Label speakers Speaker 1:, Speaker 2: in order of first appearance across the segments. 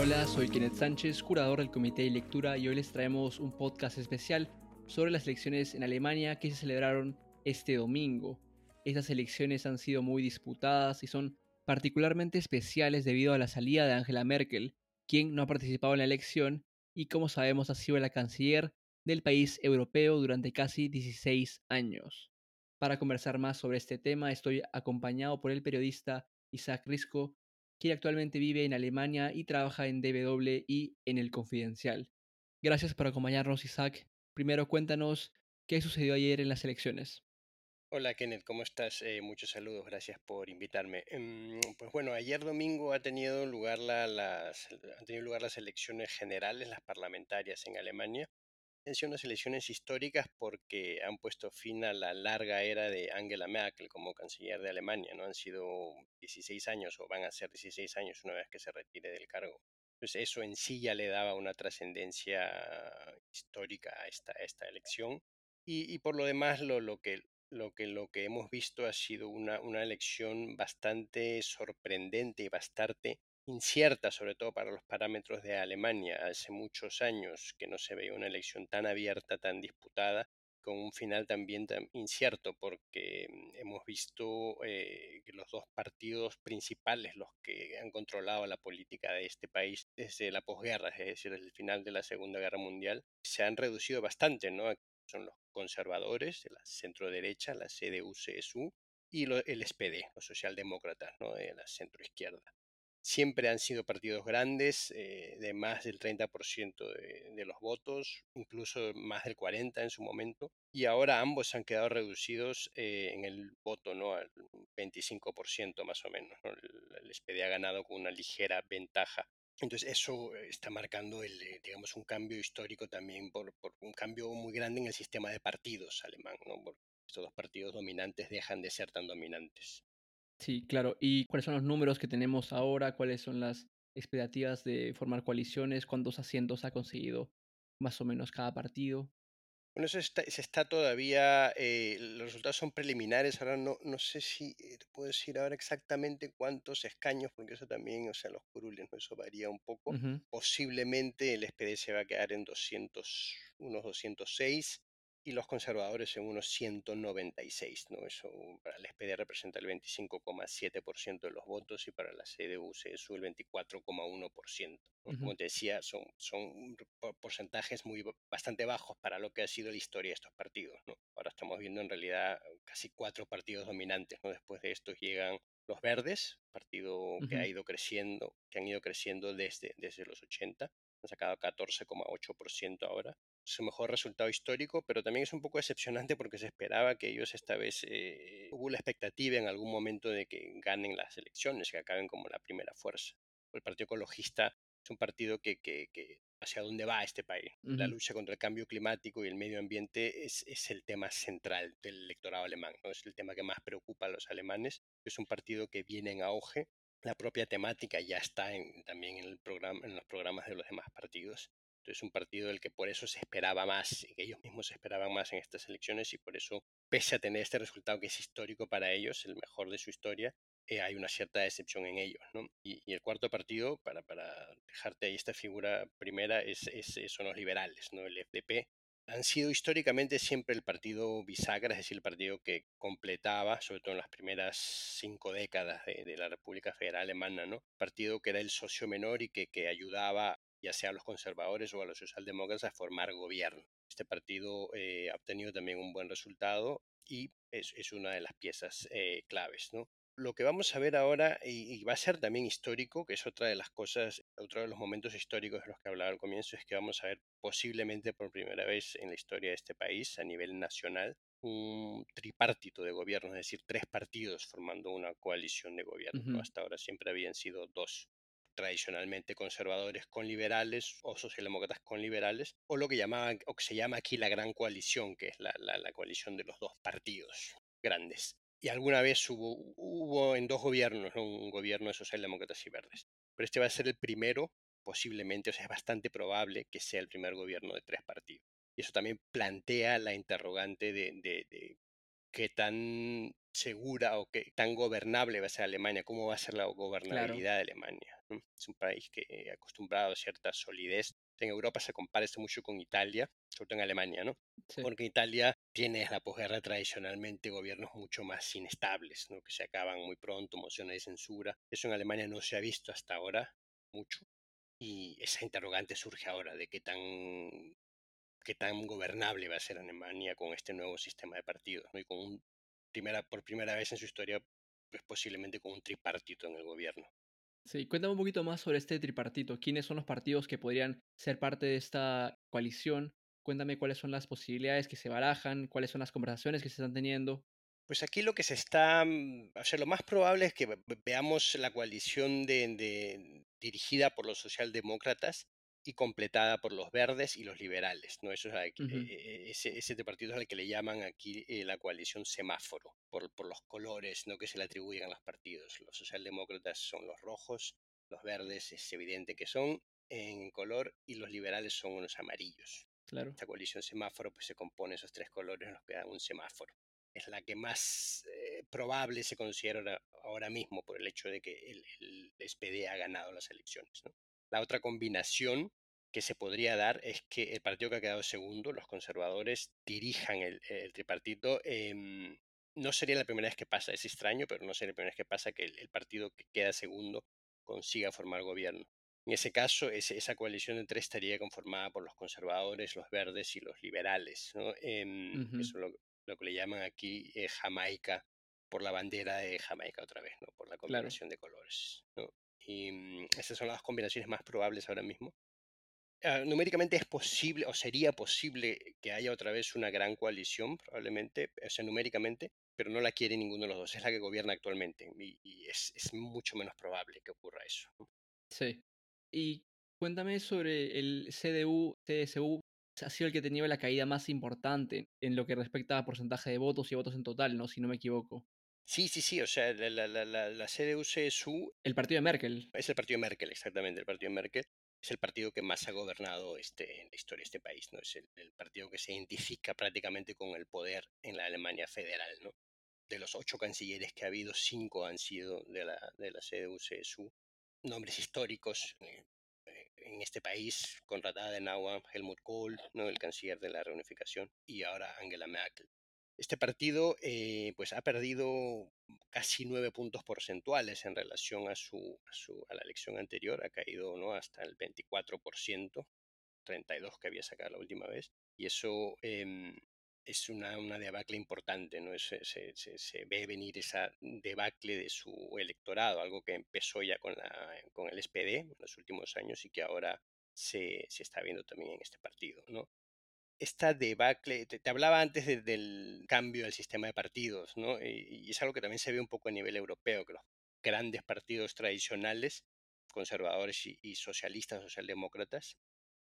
Speaker 1: Hola, soy Kenneth Sánchez, curador del Comité de Lectura y hoy les traemos un podcast especial sobre las elecciones en Alemania que se celebraron este domingo. Estas elecciones han sido muy disputadas y son particularmente especiales debido a la salida de Angela Merkel, quien no ha participado en la elección y como sabemos ha sido la canciller del país europeo durante casi 16 años. Para conversar más sobre este tema estoy acompañado por el periodista Isaac Risco, quien actualmente vive en Alemania y trabaja en DW y en El Confidencial. Gracias por acompañarnos Isaac. Primero cuéntanos qué sucedió ayer en las elecciones.
Speaker 2: Hola Kenneth, ¿cómo estás? Eh, muchos saludos, gracias por invitarme. Em, pues bueno, ayer domingo ha han tenido lugar las elecciones generales, las parlamentarias en Alemania. Han sido unas elecciones históricas porque han puesto fin a la larga era de Angela Merkel como canciller de Alemania. ¿no? Han sido 16 años o van a ser 16 años una vez que se retire del cargo. Entonces eso en sí ya le daba una trascendencia histórica a esta, esta elección. Y, y, por lo demás, lo, lo, que, lo que, lo que hemos visto ha sido una, una elección bastante sorprendente y bastante incierta, sobre todo para los parámetros de Alemania. Hace muchos años que no se veía una elección tan abierta, tan disputada, con un final también incierto, porque mm, hemos visto eh, que los dos partidos principales, los que han controlado la política de este país desde la posguerra, es decir, desde el final de la Segunda Guerra Mundial, se han reducido bastante, ¿no? Son los conservadores, de la centro derecha, la CDU-CSU, y el SPD, los socialdemócratas, ¿no? de la centro izquierda. Siempre han sido partidos grandes, eh, de más del 30% de, de, los votos, incluso más del 40% en su momento, y ahora ambos han quedado reducidos eh, en el voto, ¿no? Al 25% más o menos. El, SPD ha ganado con una ligera ventaja entonces eso está marcando el, eh, digamos, un cambio histórico también por, un cambio muy grande en el sistema de partidos alemán, ¿no? Porque estos dos partidos dominantes dejan de ser tan dominantes.
Speaker 1: Sí, claro. ¿Y cuáles son los números que tenemos ahora? ¿Cuáles son las expectativas de formar coaliciones? ¿Cuántos asientos ha conseguido más o menos cada partido?
Speaker 2: Bueno, eso está, se está todavía, eh, los resultados son preliminares, ahora no, no sé si eh, te puedo decir ahora exactamente cuántos escaños, porque eso también, o sea, los curules, ¿no? eso varía un poco. Posiblemente el SPD se va a quedar en 200, unos 206 y los conservadores en unos 196, ¿no? Eso para el SPD representa el 25,7% de los votos y para la CDU-CSU el 24,1%. ¿no?
Speaker 1: Ujú.
Speaker 2: Como te decía, son, son por- porcentajes muy ba- bastante bajos para lo que ha sido la historia de estos partidos, ¿no? Ahora estamos viendo en realidad casi cuatro partidos dominantes, ¿no? Después de estos llegan los verdes, partido que ha ido creciendo, que han ido creciendo desde, desde los 80, han sacado 14,8% ahora su mejor resultado histórico, pero también es un poco decepcionante porque se esperaba que ellos esta vez eh, hubo la expectativa en algún momento de que ganen las elecciones, que acaben como la primera fuerza. El Partido Ecologista es un partido que, que, que hacia dónde va este país. La lucha contra el cambio climático y el medio ambiente es, es el tema central del electorado alemán, ¿no? es el tema que más preocupa a los alemanes. Es un partido que viene en auge. La propia temática ya está en, también en, el programa, en los programas de los demás partidos. Entonces, un partido del que por eso se esperaba más, y que ellos mismos esperaban más en estas elecciones, y por eso, pese a tener este resultado que es histórico para ellos, el mejor de su historia, eh, hay una cierta decepción en ellos. ¿no? Y, y, el cuarto partido, para, para, dejarte ahí esta figura primera, es, es, son los liberales, ¿no? el FDP. Han sido históricamente siempre el partido bisagra, es decir, el partido que completaba, sobre todo en las primeras cinco décadas de, de la República Federal Alemana, ¿no? Partido que era el socio menor y que, que ayudaba ya sea a los conservadores o a los socialdemócratas, a formar gobierno. Este partido eh, ha obtenido también un buen resultado y es, es una de las piezas eh, claves. ¿no? Lo que vamos a ver ahora, y, y, va a ser también histórico, que es otra de las cosas, otro de los momentos históricos de los que hablaba al comienzo, es que vamos a ver posiblemente por primera vez en la historia de este país, a nivel nacional, un tripartito de gobierno, es decir, tres partidos formando una coalición de gobierno.
Speaker 1: Ujú.
Speaker 2: ¿no? Hasta ahora siempre habían sido dos tradicionalmente conservadores con liberales o socialdemócratas con liberales, o lo que, llamaban, o que se llama aquí la gran coalición, que es la, coalición de los dos partidos grandes. Y alguna vez hubo, hubo en dos gobiernos, ¿no? un gobierno de socialdemócratas y verdes. Pero este va a ser el primero, posiblemente, o sea, es bastante probable que sea el primer gobierno de tres partidos. Y eso también plantea la interrogante de qué tan segura o qué tan gobernable va a ser Alemania, cómo va a ser la gobernabilidad de Alemania. Es un país que acostumbrado a cierta solidez. En Europa se compara esto mucho con Italia, sobre todo en Alemania, ¿no? Porque Italia tiene la posguerra tradicionalmente gobiernos mucho más inestables, ¿no? que se acaban muy pronto, mociones de censura. Eso en Alemania no se ha visto hasta ahora mucho. Y esa interrogante surge ahora de qué tan, qué tan gobernable va a ser Alemania con este nuevo sistema de partidos, ¿no? y con un, primera, por primera vez en su historia, pues posiblemente con un tripartito en el gobierno.
Speaker 1: Sí, cuéntame un poquito más sobre este tripartito. ¿Quiénes son los partidos que podrían ser parte de esta coalición? Cuéntame cuáles son las posibilidades que se barajan, cuáles son las conversaciones que se están teniendo.
Speaker 2: Pues aquí lo que se está, mm, o sea, lo más probable es que veamos la coalición de, dirigida por los socialdemócratas y completada por los verdes y los liberales, ¿no? Eso es e, e, ese, ese partido es al que le llaman aquí eh, la coalición semáforo, por, por, los colores ¿no? que se le atribuyen a los partidos. Los socialdemócratas son los rojos, los verdes es evidente que son en color y los liberales son los amarillos.
Speaker 1: Claro.
Speaker 2: Esta coalición semáforo pues se compone de esos tres colores, los que dan un semáforo. Es la que más eh, probable se considera ahora mismo por el hecho de que el, el SPD ha ganado las elecciones. ¿no? La otra combinación que se podría dar es que el partido que ha quedado segundo, los conservadores, dirijan el, tripartito. Em, no sería la primera vez que pasa, es extraño, pero no sería la primera vez que pasa que el, partido que queda segundo consiga formar gobierno. En ese caso, esa coalición de tres estaría conformada por los conservadores, los verdes y los liberales. ¿no? Em, eso es lo, que le llaman aquí eh, Jamaica, por la bandera de Jamaica otra vez, ¿no? por la combinación de colores. ¿no? Y mm, esas son las combinaciones más probables ahora mismo. Ah, numéricamente es posible o sería posible que haya otra vez una gran coalición, probablemente, o sea, numéricamente, pero no la quiere ninguno de los dos, es la que gobierna actualmente y, es, es, mucho menos probable que ocurra eso.
Speaker 1: Sí. Y cuéntame sobre el CDU, CSU, ha sido el que tenía la caída más importante en lo que respecta a porcentaje de votos y votos en total, ¿no? Si no me equivoco.
Speaker 2: Sí, sí, sí, o sea, la, la, la, la CDU-CSU...
Speaker 1: El partido de Merkel.
Speaker 2: Es el partido de Merkel, exactamente, el partido de Merkel. Es el partido que más ha gobernado este, en la historia de este país, ¿no? Es el, partido que se identifica prácticamente con el poder en la Alemania federal, ¿no? De los ocho cancilleres que ha habido, cinco han sido de la, de la CDU-CSU. Nombres históricos eh, eh, en este país, Konrad Adenauer, Helmut Kohl, ¿no? el canciller de la reunificación, y ahora Angela Merkel. Este partido eh, pues ha perdido casi nueve puntos porcentuales en relación a, su, a, la elección anterior, ha caído ¿no? hasta el 24%, 32 que había sacado la última vez, y eso em, es una, una, debacle importante, ¿no? Se, se, se, ve venir esa debacle de su electorado, algo que empezó ya con, la, con el SPD en los últimos años y que ahora se está viendo también en este partido, ¿no? Esta debacle, te, hablaba antes del cambio del sistema de partidos, ¿no? Y, es algo que también se ve un poco a nivel europeo, que los grandes partidos tradicionales, conservadores y, socialistas, socialdemócratas,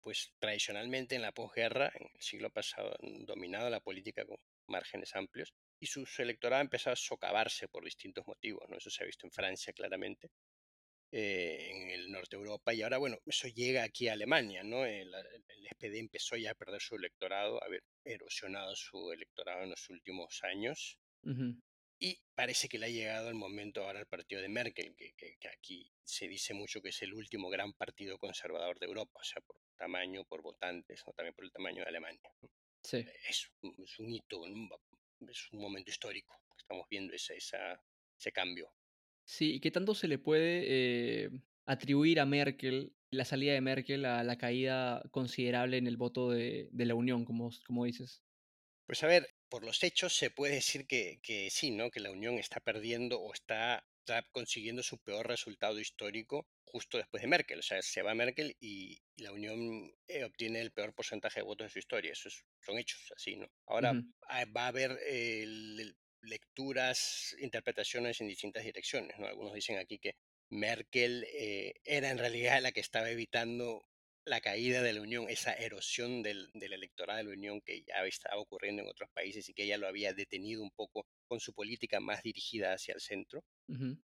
Speaker 2: pues tradicionalmente en la posguerra, en el siglo pasado, han dominado la política con márgenes amplios y su, electorado ha empezado a socavarse por distintos motivos, ¿no? Eso se ha visto en Francia claramente, eh, en el norte de Europa y ahora, bueno, eso llega aquí a Alemania, ¿no? El, SPD empezó ya a perder su electorado, a haber erosionado su electorado en los últimos años. Y parece que le ha llegado el momento ahora al partido de Merkel, que, que, aquí se dice mucho que es el último gran partido conservador de Europa, o sea, por tamaño, por votantes, o también por el tamaño de Alemania.
Speaker 1: Sí.
Speaker 2: Es, es un hito, es un momento histórico. Estamos viendo esa, esa, ese cambio.
Speaker 1: Sí, ¿y qué tanto se le puede eh, atribuir a Merkel, la salida de Merkel, a la caída considerable en el voto de, la Unión, como, como dices?
Speaker 2: Pues a ver, por los hechos se puede decir que, que sí, ¿no? Que la Unión está perdiendo o está, está, consiguiendo su peor resultado histórico justo después de Merkel. O sea, se va Merkel y, la Unión eh, obtiene el peor porcentaje de votos de su historia. Eso son hechos así, ¿no? Ahora va a haber el, lecturas, interpretaciones en distintas direcciones. ¿no? Algunos dicen aquí que Merkel eh, era en realidad la que estaba evitando la caída de la Unión, esa erosión del, del, electorado de la Unión que ya estaba ocurriendo en otros países y que ella lo había detenido un poco con su política más dirigida hacia el centro.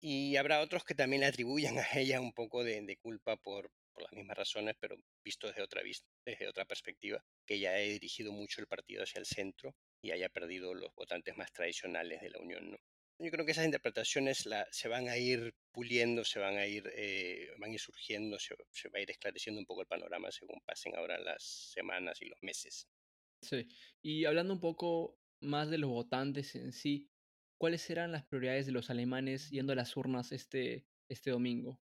Speaker 2: Y habrá otros que también le atribuyan a ella un poco de, de culpa por, por, las mismas razones, pero visto desde otra, desde otra perspectiva, que ella ha dirigido mucho el partido hacia el centro y haya perdido los votantes más tradicionales de la Unión. ¿no? Yo creo que esas interpretaciones la, se van a ir puliendo, se van a ir, eh, van a ir surgiendo, se, se, va a ir esclareciendo un poco el panorama según pasen ahora las semanas y los meses.
Speaker 1: Sí, y hablando un poco más de los votantes en sí, ¿cuáles serán las prioridades de los alemanes yendo a las urnas este, este domingo?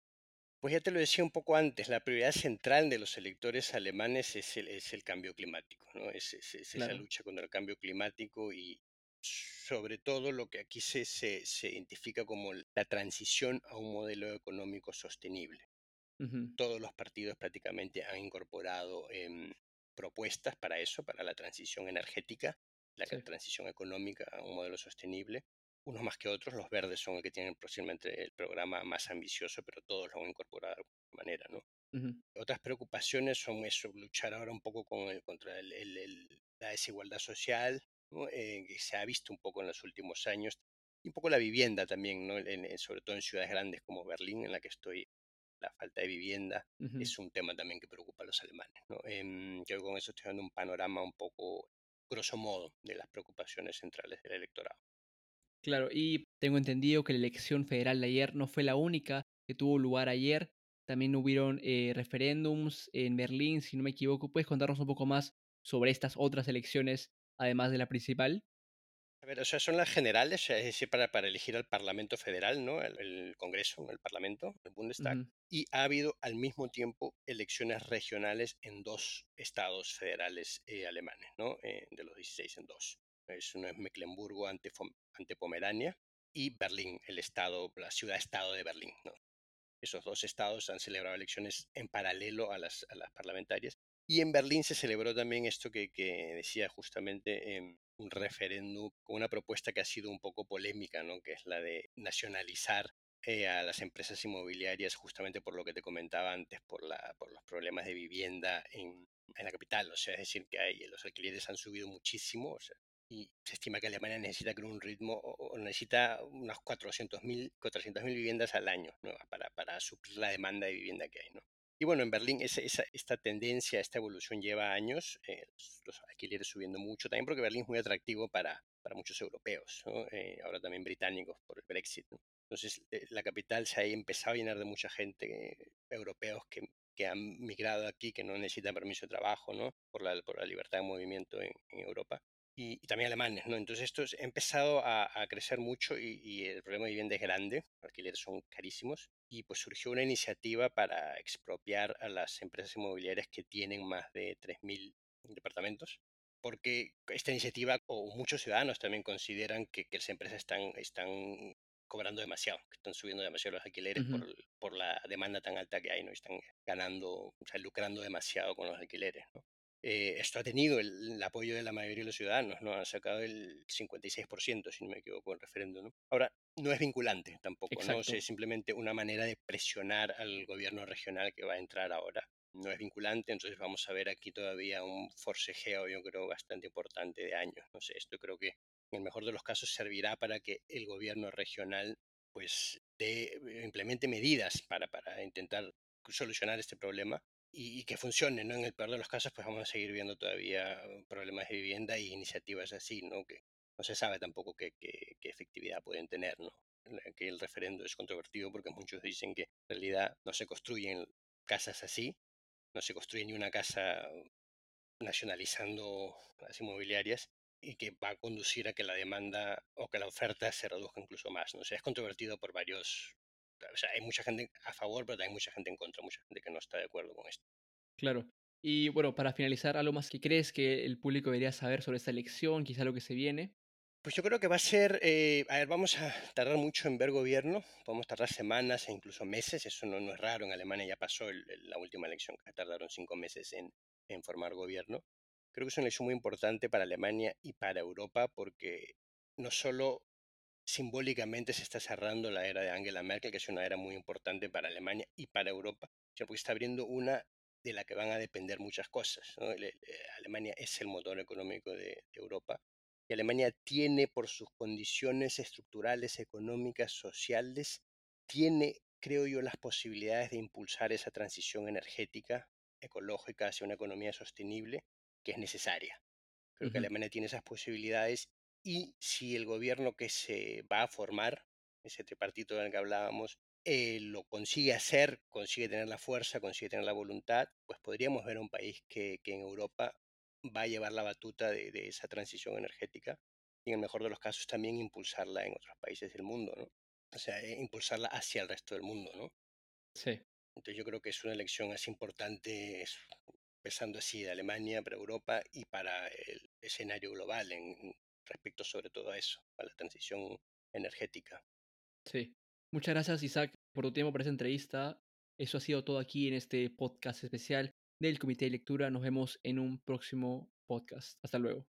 Speaker 2: Pues ya te lo decía un poco antes, la prioridad central de los electores alemanes es el, es el cambio climático, ¿no? es, es, es claro. esa lucha contra el cambio climático y sobre todo lo que aquí se, se, se, identifica como la transición a un modelo económico sostenible. Uh -huh. Todos los partidos prácticamente han incorporado eh, propuestas para eso, para la transición energética, la sí. transición económica a un modelo sostenible. Unos más que otros, los verdes son los que tienen posiblemente el programa más ambicioso, pero todos lo han incorporado de alguna manera, ¿no? Uh -huh. Otras preocupaciones son eso, luchar ahora un poco con el, contra el, el, el, la desigualdad social, ¿no? eh, que se ha visto un poco en los últimos años, y un poco la vivienda también, ¿no? En, sobre todo en ciudades grandes como Berlín, en la que estoy la falta de vivienda uh -huh. es un tema también que preocupa a los alemanes. ¿no? Eh, yo con eso estoy dando un panorama un poco, grosso modo, de las preocupaciones centrales del electorado.
Speaker 1: Claro, y tengo entendido que la elección federal de ayer no fue la única que tuvo lugar ayer. También hubieron eh, referéndums en Berlín, si no me equivoco. ¿Puedes contarnos un poco más sobre estas otras elecciones, además de la principal?
Speaker 2: A ver, o sea, son las generales, es decir, para, para elegir al Parlamento Federal, ¿no? El, el Congreso, el Parlamento, el Bundestag. Uh -huh. Y ha habido al mismo tiempo elecciones regionales en dos estados federales eh, alemanes, ¿no? Eh, de los 16 en dos. Es uno es Mecklenburgo ante, ante Pomerania y Berlín, el estado, la ciudad-estado de Berlín, ¿no? Esos dos estados han celebrado elecciones en paralelo a las, a las parlamentarias. Y en Berlín se celebró también esto que, que decía justamente eh, un referéndum con una propuesta que ha sido un poco polémica, ¿no? que es la de nacionalizar eh, a las empresas inmobiliarias justamente por lo que te comentaba antes, por, la, por los problemas de vivienda en, en la capital. O sea, es decir, que hay, los alquileres han subido muchísimo o sea, y se estima que Alemania necesita con un ritmo o necesita unas 400.000 400 viviendas al año para, para suplir la demanda de vivienda que hay. ¿no? Y bueno, en Berlín esa, esa, esta tendencia, esta evolución lleva años, eh, los alquileres subiendo mucho, también porque Berlín es muy atractivo para, para muchos europeos, ¿no? eh, ahora también británicos por el Brexit. ¿no? Entonces eh, la capital se ha empezado a llenar de mucha gente, europeos que, que, han migrado aquí, que no necesitan permiso de trabajo, ¿no? por, la, por la libertad de movimiento en, en Europa. Y, y, también alemanes, ¿no? Entonces esto ha empezado a, a crecer mucho y, y, el problema de vivienda es grande, los alquileres son carísimos y pues surgió una iniciativa para expropiar a las empresas inmobiliarias que tienen más de 3.000 departamentos, porque esta iniciativa o muchos ciudadanos también consideran que, que las empresas están, están cobrando demasiado, que están subiendo demasiado los alquileres uh -huh. por, por, la demanda tan alta que hay, ¿no? Están ganando, o sea, lucrando demasiado con los alquileres, ¿no? Eh, esto ha tenido el, el, apoyo de la mayoría de los ciudadanos, ¿no? Ha sacado el 56%, si no me equivoco, el referéndum, ¿no? Ahora, no es vinculante tampoco, Exacto. ¿no? O sea, es simplemente una manera de presionar al gobierno regional que va a entrar ahora. No es vinculante, entonces vamos a ver aquí todavía un forcejeo, yo creo, bastante importante de años. No sé, esto creo que en el mejor de los casos servirá para que el gobierno regional pues de, implemente medidas para, para intentar solucionar este problema y, que funcione, ¿no? En el peor de los casos, pues vamos a seguir viendo todavía problemas de vivienda y iniciativas así, ¿no? Que no se sabe tampoco qué, qué, qué efectividad pueden tener, ¿no? Que el referendo es controvertido porque muchos dicen que en realidad no se construyen casas así, no se construye ni una casa nacionalizando las inmobiliarias y que va a conducir a que la demanda o que la oferta se reduzca incluso más. ¿no? O sea, es controvertido por varios o sea, hay mucha gente a favor, pero también mucha gente en contra, mucha gente que no está de acuerdo con esto.
Speaker 1: Claro. Y bueno, para finalizar, ¿algo más que crees que el público debería saber sobre esta elección? Quizá lo que se viene.
Speaker 2: Pues yo creo que va a ser, eh, a ver, vamos a tardar mucho en ver gobierno, podemos tardar semanas e incluso meses, eso no, no es raro, en Alemania ya pasó el, el, la última elección, que tardaron cinco meses en, en formar gobierno. Creo que es una elección muy importante para Alemania y para Europa porque no solo simbólicamente se está cerrando la era de Angela Merkel, que es una era muy importante para Alemania y para Europa, porque está abriendo una de la que van a depender muchas cosas. ¿no? Alemania es el motor económico de, de, Europa y Alemania tiene por sus condiciones estructurales, económicas, sociales, tiene, creo yo, las posibilidades de impulsar esa transición energética, ecológica hacia una economía sostenible que es necesaria Creo que Alemania tiene esas posibilidades y si el gobierno que se va a formar, ese tripartito del que hablábamos, eh, lo consigue hacer, consigue tener la fuerza, consigue tener la voluntad, pues podríamos ver un país que, que en Europa va a llevar la batuta de, de, esa transición energética y en el mejor de los casos también impulsarla en otros países del mundo, ¿no? O sea, eh, impulsarla hacia el resto del mundo, ¿no?
Speaker 1: Sí.
Speaker 2: Entonces yo creo que es una elección así importante, empezando así de Alemania para Europa y para el escenario global en respecto sobre todo a eso, a la transición energética.
Speaker 1: Sí. Muchas gracias Isaac por tu tiempo para esta entrevista. Eso ha sido todo aquí en este podcast especial del Comité de Lectura. Nos vemos en un próximo podcast. Hasta luego.